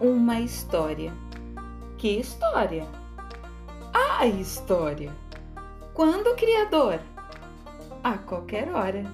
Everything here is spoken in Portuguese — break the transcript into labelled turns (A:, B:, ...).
A: uma história. Que história? A história. Quando, Criador? A qualquer hora.